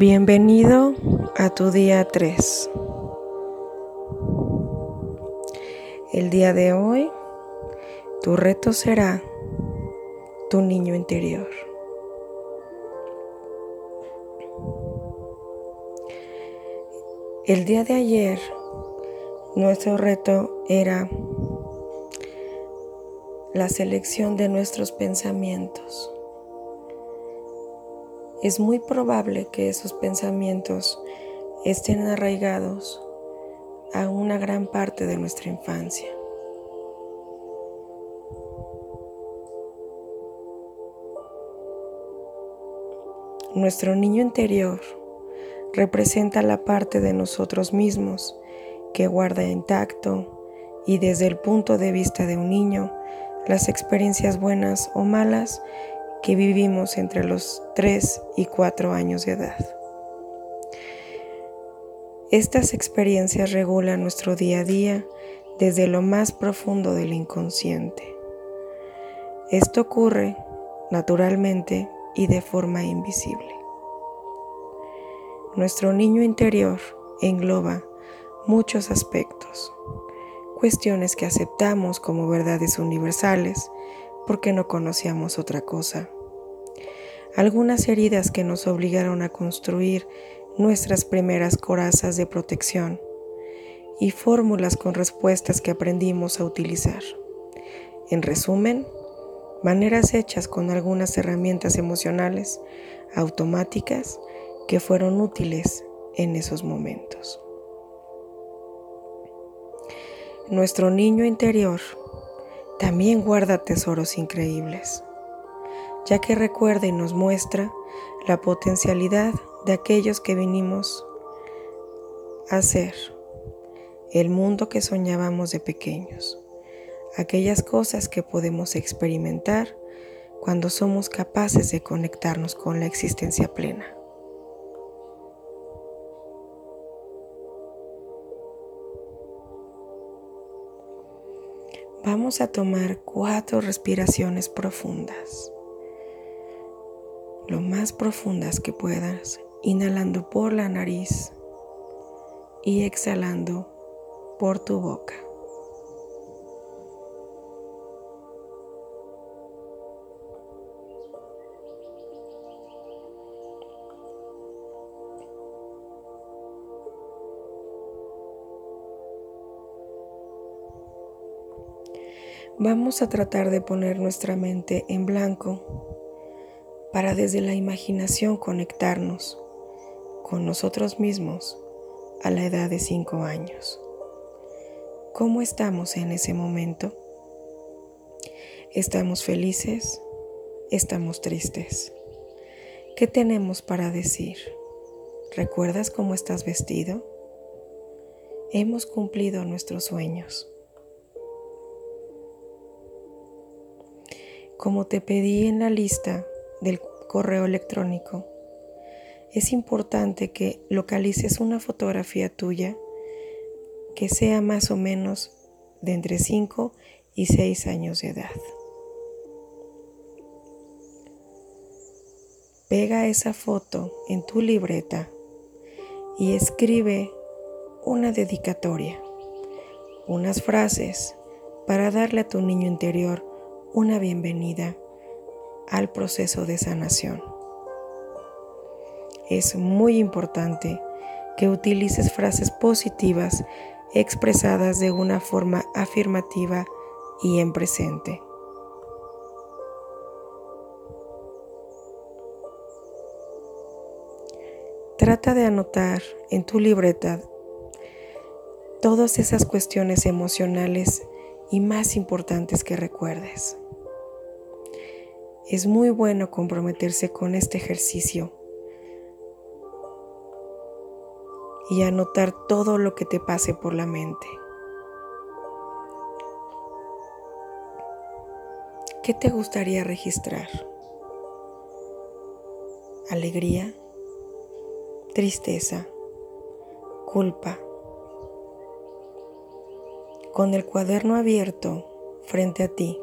Bienvenido a tu día 3. El día de hoy, tu reto será tu niño interior. El día de ayer, nuestro reto era la selección de nuestros pensamientos es muy probable que esos pensamientos estén arraigados a una gran parte de nuestra infancia. Nuestro niño interior representa la parte de nosotros mismos que guarda intacto y desde el punto de vista de un niño las experiencias buenas o malas que vivimos entre los 3 y 4 años de edad. Estas experiencias regulan nuestro día a día desde lo más profundo del inconsciente. Esto ocurre naturalmente y de forma invisible. Nuestro niño interior engloba muchos aspectos, cuestiones que aceptamos como verdades universales porque no conocíamos otra cosa. Algunas heridas que nos obligaron a construir nuestras primeras corazas de protección y fórmulas con respuestas que aprendimos a utilizar. En resumen, maneras hechas con algunas herramientas emocionales automáticas que fueron útiles en esos momentos. Nuestro niño interior también guarda tesoros increíbles, ya que recuerda y nos muestra la potencialidad de aquellos que vinimos a ser, el mundo que soñábamos de pequeños, aquellas cosas que podemos experimentar cuando somos capaces de conectarnos con la existencia plena. Vamos a tomar cuatro respiraciones profundas, lo más profundas que puedas, inhalando por la nariz y exhalando por tu boca. Vamos a tratar de poner nuestra mente en blanco para desde la imaginación conectarnos con nosotros mismos a la edad de 5 años. ¿Cómo estamos en ese momento? ¿Estamos felices? ¿Estamos tristes? ¿Qué tenemos para decir? ¿Recuerdas cómo estás vestido? Hemos cumplido nuestros sueños. Como te pedí en la lista del correo electrónico, es importante que localices una fotografía tuya que sea más o menos de entre 5 y 6 años de edad. Pega esa foto en tu libreta y escribe una dedicatoria, unas frases para darle a tu niño interior una bienvenida al proceso de sanación. Es muy importante que utilices frases positivas expresadas de una forma afirmativa y en presente. Trata de anotar en tu libreta todas esas cuestiones emocionales y más importantes que recuerdes. Es muy bueno comprometerse con este ejercicio y anotar todo lo que te pase por la mente. ¿Qué te gustaría registrar? ¿Alegría? ¿Tristeza? ¿Culpa? Con el cuaderno abierto frente a ti,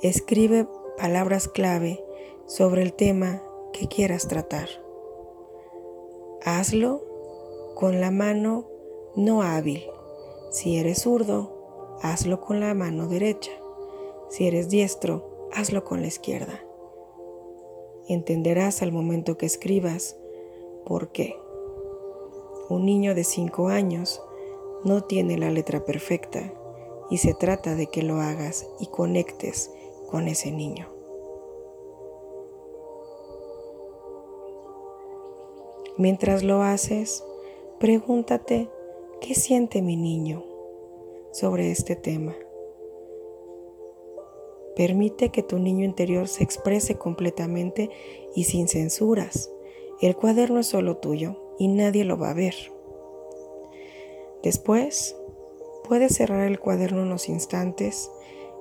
escribe palabras clave sobre el tema que quieras tratar. hazlo con la mano no hábil. Si eres zurdo, hazlo con la mano derecha. Si eres diestro, hazlo con la izquierda. Entenderás al momento que escribas por qué. Un niño de 5 años no tiene la letra perfecta y se trata de que lo hagas y conectes con ese niño. Mientras lo haces, pregúntate qué siente mi niño sobre este tema. Permite que tu niño interior se exprese completamente y sin censuras. El cuaderno es solo tuyo y nadie lo va a ver. Después, puedes cerrar el cuaderno unos instantes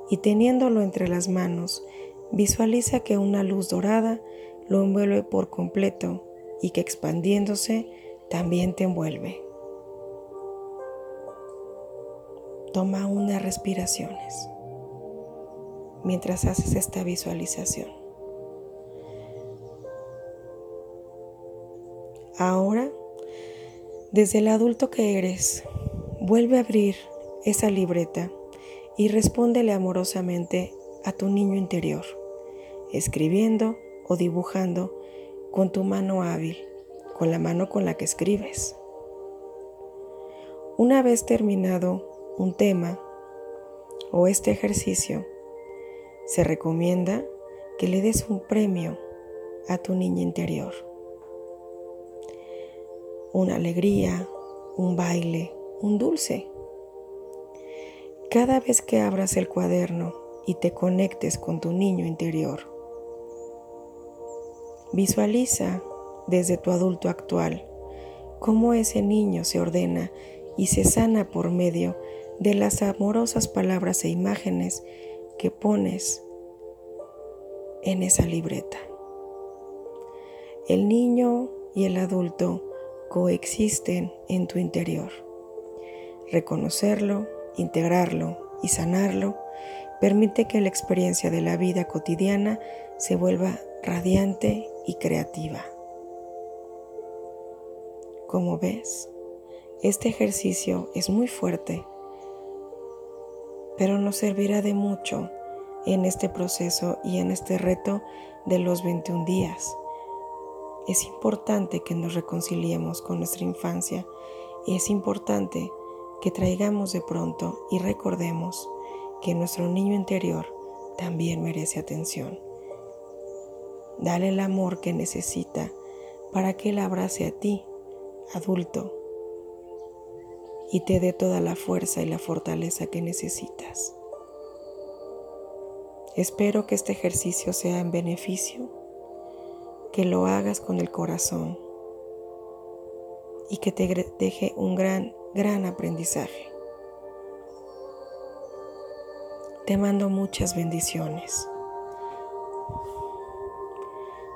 y teniéndolo entre las manos, visualiza que una luz dorada lo envuelve por completo y que expandiéndose también te envuelve. Toma unas respiraciones mientras haces esta visualización. Ahora, desde el adulto que eres, vuelve a abrir esa libreta y respóndele amorosamente a tu niño interior, escribiendo o dibujando con tu mano hábil, con la mano con la que escribes. Una vez terminado un tema o este ejercicio, se recomienda que le des un premio a tu niña interior. Una alegría, un baile, un dulce. Cada vez que abras el cuaderno y te conectes con tu niño interior, Visualiza desde tu adulto actual cómo ese niño se ordena y se sana por medio de las amorosas palabras e imágenes que pones en esa libreta. El niño y el adulto coexisten en tu interior. Reconocerlo, integrarlo y sanarlo permite que la experiencia de la vida cotidiana se vuelva radiante y creativa. Como ves, este ejercicio es muy fuerte, pero nos servirá de mucho en este proceso y en este reto de los 21 días. Es importante que nos reconciliemos con nuestra infancia y es importante que traigamos de pronto y recordemos que nuestro niño interior también merece atención. Dale el amor que necesita para que Él abrace a ti, adulto, y te dé toda la fuerza y la fortaleza que necesitas. Espero que este ejercicio sea en beneficio, que lo hagas con el corazón y que te deje un gran, gran aprendizaje. Te mando muchas bendiciones.